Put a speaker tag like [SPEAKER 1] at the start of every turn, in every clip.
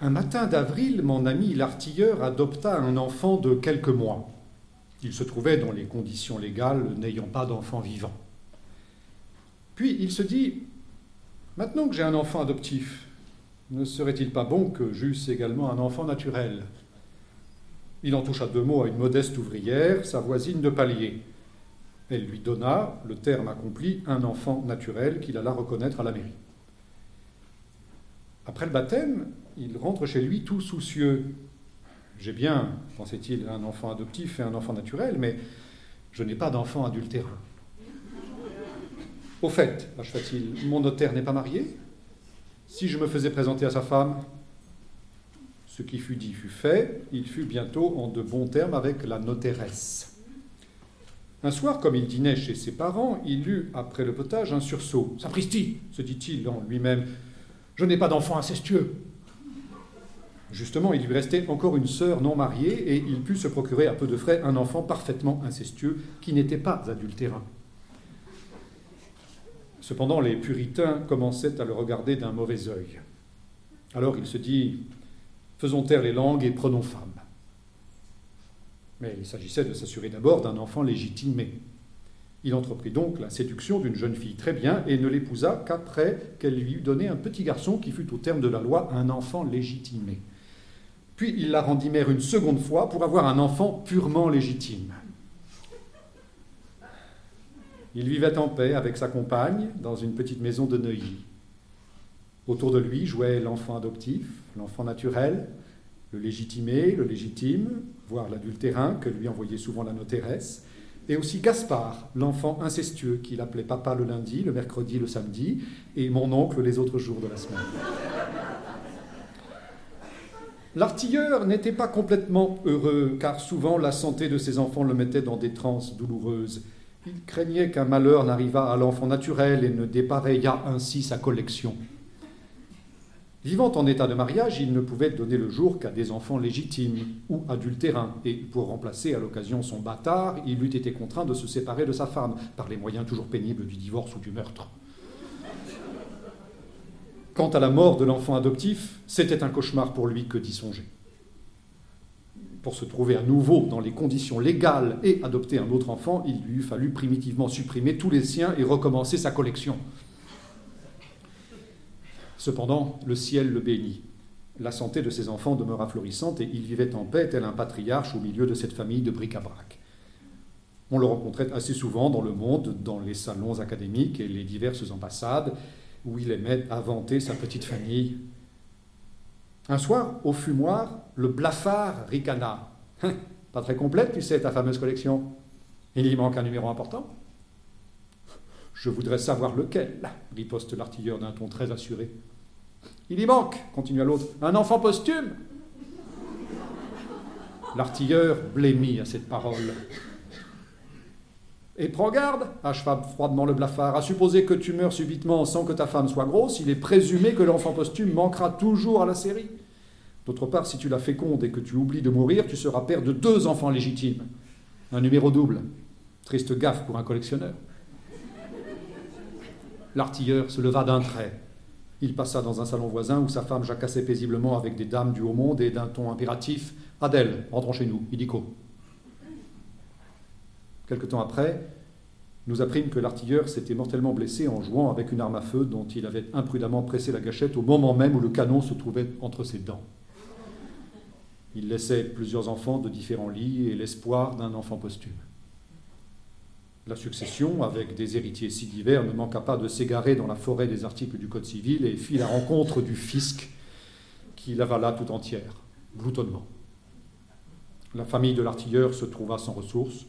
[SPEAKER 1] Un matin d'avril, mon ami l'artilleur adopta un enfant de quelques mois. Il se trouvait dans les conditions légales n'ayant pas d'enfant vivant. Puis il se dit Maintenant que j'ai un enfant adoptif, ne serait-il pas bon que j'eusse également un enfant naturel? Il en toucha deux mots à une modeste ouvrière, sa voisine de palier. Elle lui donna, le terme accompli, un enfant naturel qu'il alla reconnaître à la mairie. Après le baptême, il rentre chez lui tout soucieux. J'ai bien, pensait-il, un enfant adoptif et un enfant naturel, mais je n'ai pas d'enfant adultérin. Au fait, acheva-t-il, mon notaire n'est pas marié Si je me faisais présenter à sa femme Ce qui fut dit fut fait, il fut bientôt en de bons termes avec la notairesse. Un soir, comme il dînait chez ses parents, il eut, après le potage, un sursaut. Sapristi se dit-il en lui-même, je n'ai pas d'enfant incestueux. Justement, il lui restait encore une sœur non mariée et il put se procurer à peu de frais un enfant parfaitement incestueux qui n'était pas adultérin. Cependant, les puritains commençaient à le regarder d'un mauvais œil. Alors il se dit Faisons taire les langues et prenons femme. Mais il s'agissait de s'assurer d'abord d'un enfant légitimé. Il entreprit donc la séduction d'une jeune fille très bien et ne l'épousa qu'après qu'elle lui eut donné un petit garçon qui fut au terme de la loi un enfant légitimé. Puis il la rendit mère une seconde fois pour avoir un enfant purement légitime. Il vivait en paix avec sa compagne dans une petite maison de Neuilly. Autour de lui jouait l'enfant adoptif, l'enfant naturel, le légitimé, le légitime, voire l'adultérin que lui envoyait souvent la notéresse, et aussi Gaspard, l'enfant incestueux qu'il appelait papa le lundi, le mercredi, le samedi, et mon oncle les autres jours de la semaine. L'artilleur n'était pas complètement heureux, car souvent la santé de ses enfants le mettait dans des transes douloureuses, il craignait qu'un malheur n'arrivât à l'enfant naturel et ne dépareillât ainsi sa collection. Vivant en état de mariage, il ne pouvait donner le jour qu'à des enfants légitimes ou adultérins, et pour remplacer à l'occasion son bâtard, il eût été contraint de se séparer de sa femme, par les moyens toujours pénibles du divorce ou du meurtre. Quant à la mort de l'enfant adoptif, c'était un cauchemar pour lui que d'y songer pour se trouver à nouveau dans les conditions légales et adopter un autre enfant, il lui eût fallu primitivement supprimer tous les siens et recommencer sa collection. Cependant, le ciel le bénit. La santé de ses enfants demeura florissante et il vivait en paix tel un patriarche au milieu de cette famille de bric-à-brac. On le rencontrait assez souvent dans le monde, dans les salons académiques et les diverses ambassades, où il aimait inventer sa petite famille un soir, au fumoir, le blafard ricana. Hein, pas très complète, tu sais, ta fameuse collection. Il y manque un numéro important. Je voudrais savoir lequel, riposte l'artilleur d'un ton très assuré. Il y manque, continua l'autre, un enfant posthume. L'artilleur blêmit à cette parole. Et prends garde, acheva froidement le blafard, à supposer que tu meurs subitement sans que ta femme soit grosse, il est présumé que l'enfant posthume manquera toujours à la série. D'autre part, si tu la fécondes et que tu oublies de mourir, tu seras père de deux enfants légitimes. Un numéro double. Triste gaffe pour un collectionneur. L'artilleur se leva d'un trait. Il passa dans un salon voisin où sa femme jacassait paisiblement avec des dames du haut monde et d'un ton impératif Adèle, rentrons chez nous, illico. Quelque temps après, nous apprîmes que l'artilleur s'était mortellement blessé en jouant avec une arme à feu dont il avait imprudemment pressé la gâchette au moment même où le canon se trouvait entre ses dents. Il laissait plusieurs enfants de différents lits et l'espoir d'un enfant posthume. La succession, avec des héritiers si divers, ne manqua pas de s'égarer dans la forêt des articles du Code civil et fit la rencontre du fisc qui l'avala tout entière, gloutonnement. La famille de l'artilleur se trouva sans ressources,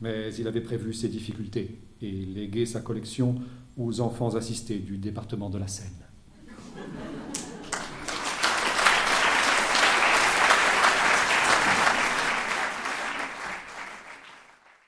[SPEAKER 1] mais il avait prévu ses difficultés et légué sa collection aux enfants assistés du département de la Seine.